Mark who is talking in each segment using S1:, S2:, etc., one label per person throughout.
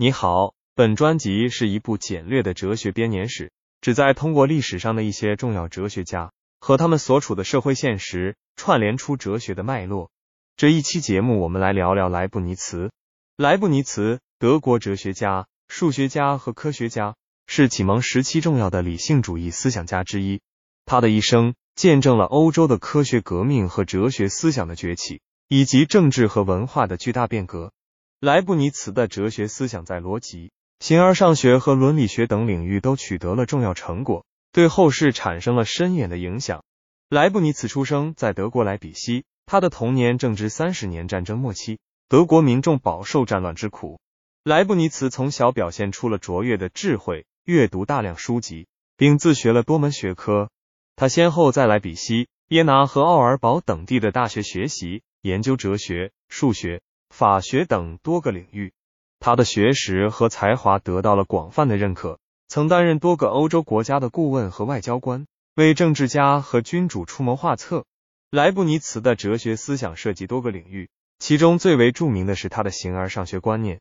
S1: 你好，本专辑是一部简略的哲学编年史，旨在通过历史上的一些重要哲学家和他们所处的社会现实，串联出哲学的脉络。这一期节目，我们来聊聊莱布尼茨。莱布尼茨，德国哲学家、数学家和科学家，是启蒙时期重要的理性主义思想家之一。他的一生见证了欧洲的科学革命和哲学思想的崛起，以及政治和文化的巨大变革。莱布尼茨的哲学思想在逻辑、形而上学和伦理学等领域都取得了重要成果，对后世产生了深远的影响。莱布尼茨出生在德国莱比锡，他的童年正值三十年战争末期，德国民众饱受战乱之苦。莱布尼茨从小表现出了卓越的智慧，阅读大量书籍，并自学了多门学科。他先后在莱比锡、耶拿和奥尔堡等地的大学学习、研究哲学、数学。法学等多个领域，他的学识和才华得到了广泛的认可。曾担任多个欧洲国家的顾问和外交官，为政治家和君主出谋划策。莱布尼茨的哲学思想涉及多个领域，其中最为著名的是他的形而上学观念。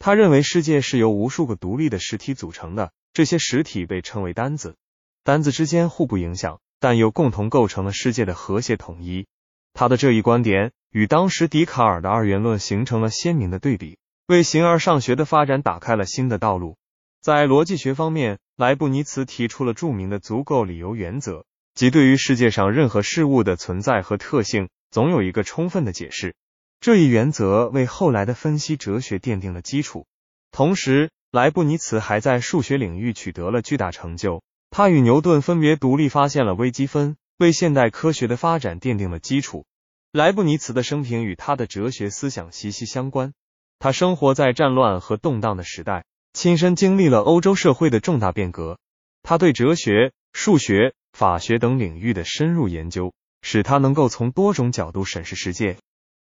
S1: 他认为世界是由无数个独立的实体组成的，这些实体被称为单子，单子之间互不影响，但又共同构成了世界的和谐统一。他的这一观点与当时笛卡尔的二元论形成了鲜明的对比，为形而上学的发展打开了新的道路。在逻辑学方面，莱布尼茨提出了著名的足够理由原则，即对于世界上任何事物的存在和特性，总有一个充分的解释。这一原则为后来的分析哲学奠定了基础。同时，莱布尼茨还在数学领域取得了巨大成就。他与牛顿分别独立发现了微积分。为现代科学的发展奠定了基础。莱布尼茨的生平与他的哲学思想息息相关。他生活在战乱和动荡的时代，亲身经历了欧洲社会的重大变革。他对哲学、数学、法学等领域的深入研究，使他能够从多种角度审视世界。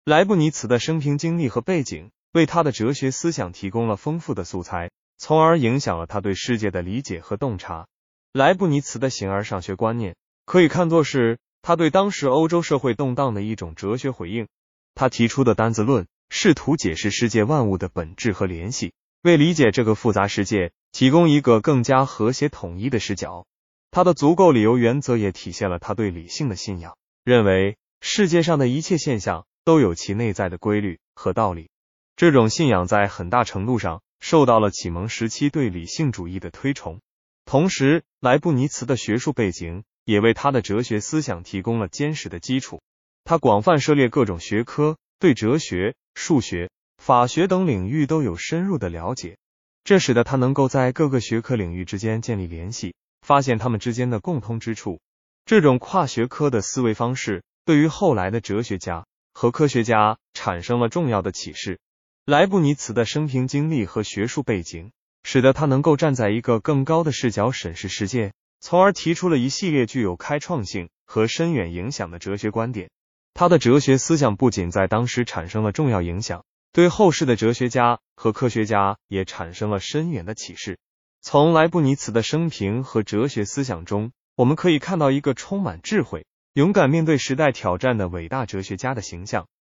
S1: 莱布尼茨的生平经历和背景为他的哲学思想提供了丰富的素材，从而影响了他对世界的理解和洞察。莱布尼茨的形而上学观念。可以看作是他对当时欧洲社会动荡的一种哲学回应。他提出的单子论试图解释世界万物的本质和联系，为理解这个复杂世界提供一个更加和谐统一的视角。他的足够理由原则也体现了他对理性的信仰，认为世界上的一切现象都有其内在的规律和道理。这种信仰在很大程度上受到了启蒙时期对理性主义的推崇。同时，莱布尼茨的学术背景。也为他的哲学思想提供了坚实的基础。他广泛涉猎各种学科，对哲学、数学、法学等领域都有深入的了解，这使得他能够在各个学科领域之间建立联系，发现他们之间的共通之处。这种跨学科的思维方式对于后来的哲学家和科学家产生了重要的启示。莱布尼茨的生平经历和学术背景，使得他能够站在一个更高的视角审视世界。从而提出了一系列具有开创性和深远影响的哲学观点。他的哲学思想不仅在当时产生了重要影响，对后世的哲学家和科学家也产生了深远的启示。从莱布尼茨的生平和哲学思想中，我们可以看到一个充满智慧、勇敢面对时代挑战的伟大哲学家的形象。